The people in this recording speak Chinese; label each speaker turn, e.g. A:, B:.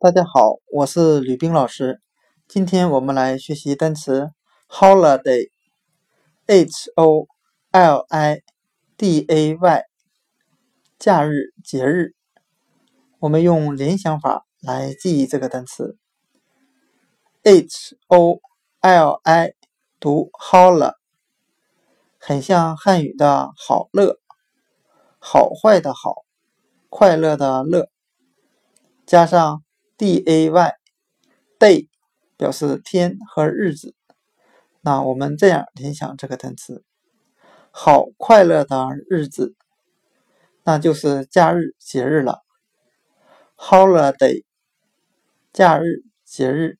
A: 大家好，我是吕冰老师。今天我们来学习单词 holiday，h o l i d a y，假日、节日。我们用联想法来记忆这个单词 h o l i 读 hol，很像汉语的好乐，好坏的好，快乐的乐，加上。D a y day 表示天和日子，那我们这样联想这个单词，好快乐的日子，那就是假日节日了。holiday 假日节日。